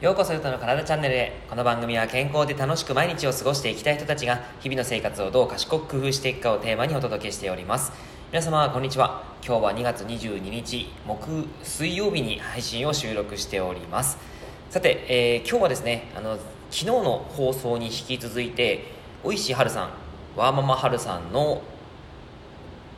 ようこそゆとの体チャンネルへ。この番組は健康で楽しく毎日を過ごしていきたい人たちが日々の生活をどう賢く工夫していくかをテーマにお届けしております。皆様こんにちは。今日は2月22日木水曜日に配信を収録しております。さて、えー、今日はですねあの昨日の放送に引き続いておいしはるさんワーママはるさんの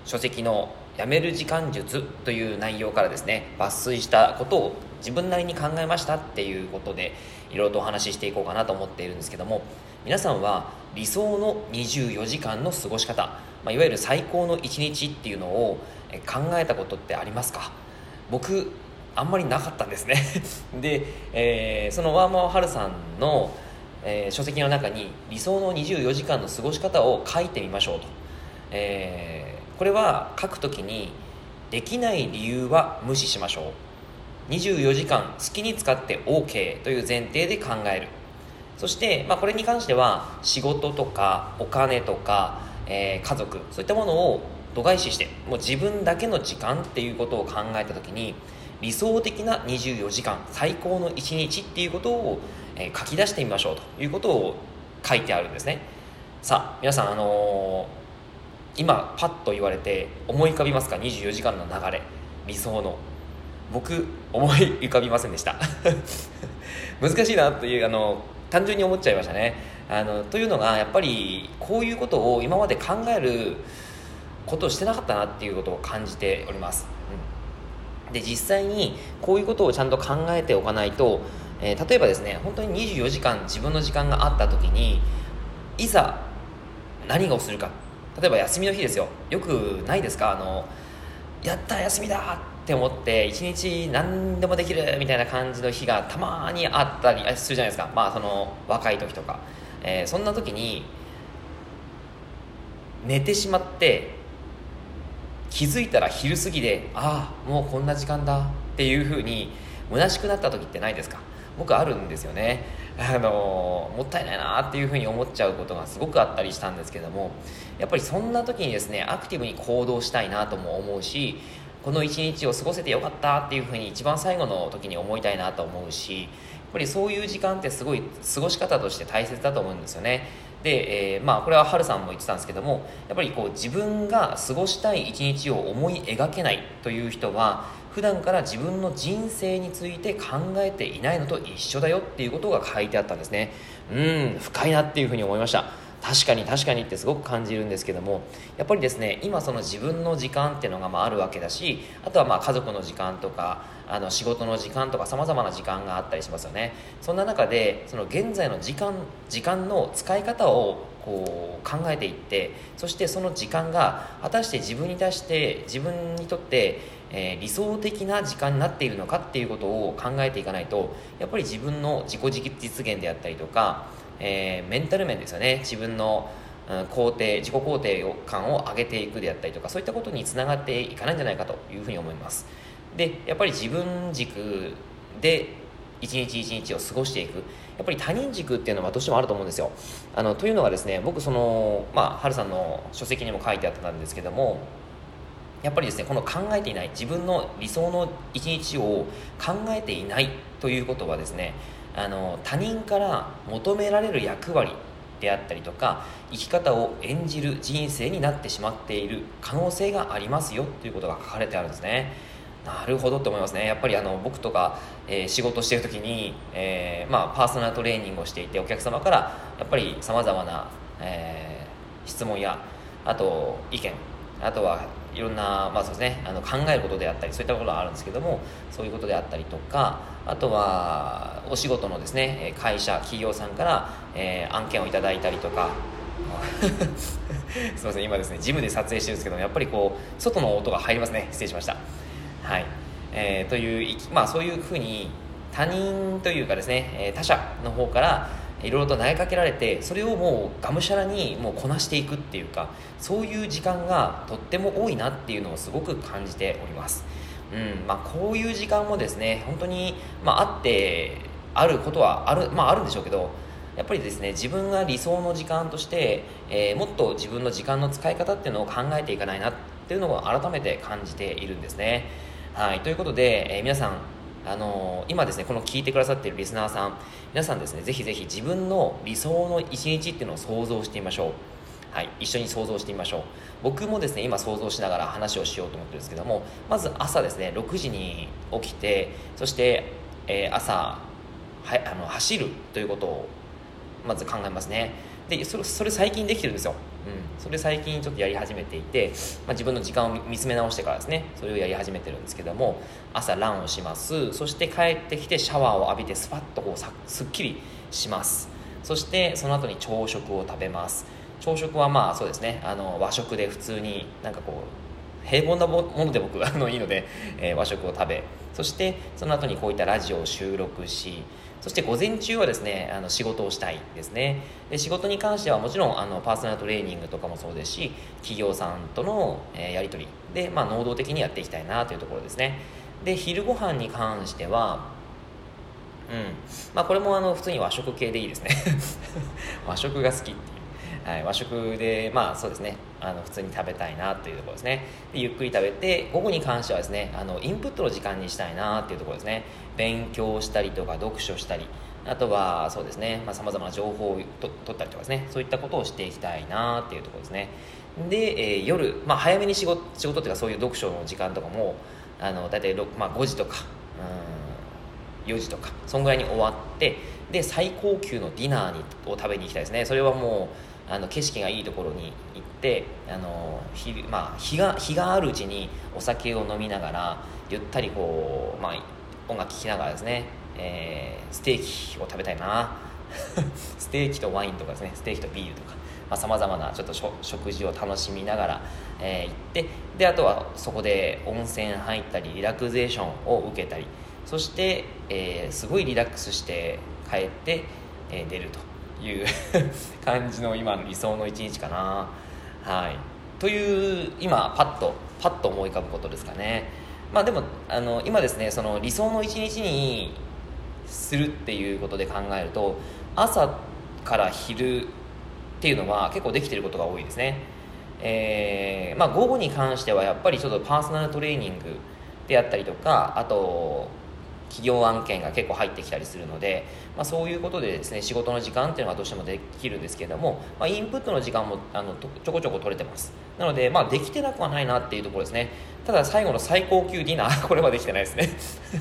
書籍のやめる時間術という内容からですね抜粋したことを自分なりに考えましたっていうことでいろいろとお話ししていこうかなと思っているんですけども皆さんは理想の24時間の過ごし方、まあ、いわゆる最高の1日っていうのを考えたことってありますか？僕あんまりなかったんですね。で、えー、そのワーマーハルさんの、えー、書籍の中に理想の24時間の過ごし方を書いてみましょうと、え、これは書くときにできない理由は無視しましょう。24時間好きに使って OK という前提で考える。そして、まあ、これに関しては仕事とかお金とか、えー、家族そういったものを度外視してもう自分だけの時間っていうことを考えた時に理想的な24時間最高の1日っていうことを、えー、書き出してみましょうということを書いてあるんですね。さあ皆さんあのー、今パッと言われて思い浮かびますか？24時間の流れ。理想の。僕思い浮かびませんでした。難しいなというあの単純に思っちゃいましたね。あのというのがやっぱりこういうことを今まで考えることをしてなかったなっていうことを感じております、うん、で実際にこういうことをちゃんと考えておかないと、えー、例えばですね本当に24時間自分の時間があった時にいざ何をするか例えば休みの日ですよ。よくないですか？あのやった休みだって思って一日何でもできるみたいな感じの日がたまにあったりするじゃないですか。まあその若い時とか、えー、そんな時に寝てしまって気づいたら昼過ぎでああもうこんな時間だっていうふうに虚しくなった時ってないですか？僕あるんですよね。あのもったいないなっていうふうに思っちゃうことがすごくあったりしたんですけどもやっぱりそんな時にですねアクティブに行動したいなとも思うしこの一日を過ごせてよかったっていうふうに一番最後の時に思いたいなと思うしぱりそういう時間ってすごい過ごし方として大切だと思うんですよね。で、えー、まあこれはハルさんも言ってたんですけどもやっぱりこう自分が過ごしたい一日を思い描けないという人は普段から自分の人生について考えていないのと一緒だよっていうことが書いてあったんですね。うん深いなっていうふうに思いました。確かに確かにってすごく感じるんですけどもやっぱりですね今その自分の時間っていうのがまああるわけだしあとはまあ家族の時間とかあの仕事の時間とかさまざまな時間があったりしますよね。そんな中でその現在の時間時間の使い方をこう考えていってそしてその時間が果たして自分に対して自分にとってえー、理想的な時間になっているのかっていうことを考えていかないとやっぱり自分の自己実現であったりとかえー、メンタル面ですよね。自分の肯定自己肯定感を上げていくであったりとかそういったことにつながっていかないんじゃないかというふうに思います。でやっぱり自分軸で一日一日を過ごしていく。やっぱり他人軸っていうのはどうしてもあると思うんですよ。あのというのがですね僕そのまあ春さんの書籍にも書いてあったんですけどもやっぱりですねこの考えていない自分の理想の一日を考えていないということはですねあの他人から求められる役割であったりとか生き方を演じる人生になってしまっている可能性がありますよということが書かれてあるんですね。なるほどと思いますね。やっぱりあの僕とか、えー、仕事してる時に、えー、まあ、パーソナルトレーニングをしていてお客様からやっぱりさまざまな、えー、質問やあと意見あとはいろんな、まあそうですね、あの考えることであったりそういったことがあるんですけどもそういうことであったりとかあとはお仕事のですね会社企業さんから、えー、案件をいただいたりとか すみません今ですねジムで撮影してるんですけどもやっぱりこう外の音が入りますね。失礼しました。はい、えー、というまあそういうふうに他人というかですね他者の方からいろいろと投げかけられてそれをもうがむしゃらにもうこなしていくっていうかそういう時間がとっても多いなっていうのをすごく感じております、うんまあ、こういう時間もですね本当に、まあ、あってあることはある,、まあ、あるんでしょうけどやっぱりですね自分が理想の時間として、えー、もっと自分の時間の使い方っていうのを考えていかないなっていうのを改めて感じているんですね。はいということで、えー、皆さんあの今ですねこの聞いてくださっているリスナーさん皆さんですねぜひぜひ自分の理想の一日っていうのを想像してみましょう。はい、一緒に想像してみましょう。僕もですね今想像しながら話をしようと思ってるんですけどもまず朝ですね6時に起きてそして、えー、朝はあの走るということをまず考えますね。でそれそれ最近できてるんですよ、うん、それ最近ちょっとやり始めていて、まあ、自分の時間を見つめ直してからですねそれをやり始めてるんですけども朝ランをします。そして帰ってきてシャワーを浴びてスパッとこうさすっきりします。そしてその後に朝食を食べます。朝食はまあそうですね。あの和食で普通になんかこう平凡なもので僕あのいいので、えー、和食を食べそしてその後にこういったラジオを収録しそして午前中はですねあの仕事をしたいですね。で仕事に関してはもちろんあのパーソナルトレーニングとかもそうですし企業さんとの、えー、やり取り。で、まあ、能動的にやっていきたいなというところですね。で昼ご飯に関してはうん。まあこれもあの普通に和食系でいいですね。和食が好きっていう。はい、和食でまあそうですね。あの普通に食べたいなというところですね。でゆっくり食べて午後に関してはですねあのインプットの時間にしたいなっていうところですね。勉強したりとか読書したり。あとはそうですね。さまざ、まな情報をと取ったりとかですね。そういったことをしていきたいなっていうところですね。で、えー、夜、まあ、早めに仕事仕事っていうかそういう読書の時間とかもあの大体、まあ、5時とかうん4時とかそんぐらいに終わってで最高級のディナーにを食べに行きたいですね。それはもうあの景色がいいところに行ってあの日,、まあ、日が日があるうちにお酒を飲みながらゆったりこう、まあ、音楽聴きながらですね、えー、ステーキを食べたいな。ステーキとワインとかですねステーキとビールとかさまざ、まなちょっと食事を楽しみながら、えー、行ってであとはそこで温泉入ったりリラクゼーションを受けたりそして、えー、すごいリラックスして帰って、えー、出ると。いう感じの今の理想の一日かな。はい。という今パッとパッと思い浮かぶことですかね。まあでもあの今ですねその理想の一日にするっていうことで考えると朝から昼っていうのは結構できてることが多いですね。えー、まあ午後に関してはやっぱりちょっとパーソナルトレーニングであったりとかあと企業案件が結構入ってきたりするので、まあ、そういうことでですね仕事の時間っていうのがどうしてもできるんですけども、まあ、インプットの時間もあのちょこちょこ取れてます。なので、まあ、できてなくはないなっていうところですね。ただ最後の最高級ディナー これはできてないですね。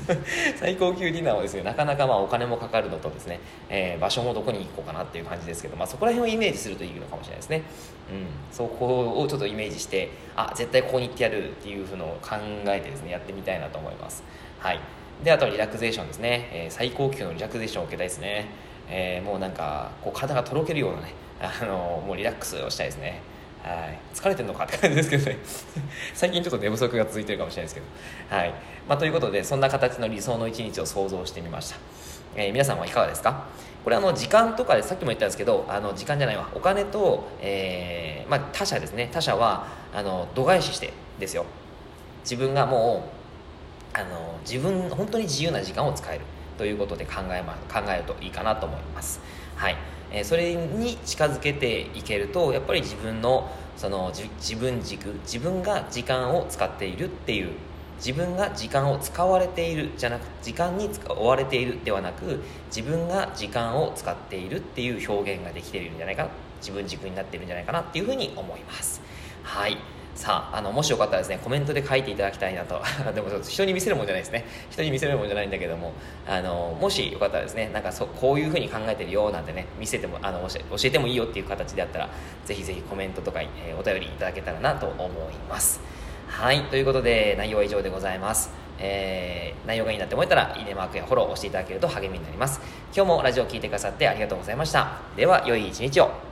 最高級ディナーはですねなかなかまあお金もかかるのとですね、えー、場所もどこに行こうかなっていう感じですけど、まあ、そこら辺をイメージするといいのかもしれないですね。うん。そこをちょっとイメージしてあ絶対ここに行ってやるっていうふうのを考えてですねやってみたいなと思います。はい。であとはリラクゼーションですね、えー、最高級のリラクゼーションを受けたいですね、えー、もうなんかこう体がとろけるようなね あのもうリラックスをしたいですね。はい。疲れてるのかって感じですけどね。最近ちょっと寝不足が続いてるかもしれないですけど。はい、まあ、ということでそんな形の理想の一日を想像してみました、えー、皆さんはいかがですか？これあの時間とかでさっきも言ったんですけどあの時間じゃないわ。お金と、えーまあ、他者ですね。他者はあの度外視してですよ。自分がもうあの自分本当に自由な時間を使えるということで考え,、ま、考えるといいかなと思います。はい。えー、それに近づけていけるとやっぱり自分のその自分軸自分が時間を使っているっていう自分が時間を使われているじゃなく時間に追われているではなく自分が時間を使っているっていう表現ができているんじゃないか自分軸になっているんじゃないかなっていうふうに思います。はい。さああのもしよかったらですねコメントで書いていただきたいなと。でも人に見せるもんじゃないですね。人に見せるもんじゃないんだけどもあのもしよかったらですねなんかそこういうふうに考えてるよなんてね見せてもあの教えてもいいよっていう形であったらぜひぜひコメントとか、えー、お便りいただけたらなと思います。はいということで内容は以上でございます。えー、内容がいいなって思えたらいいねマークやフォローを押していただけると励みになります。今日もラジオを聴いてくださってありがとうございました。では良い一日を。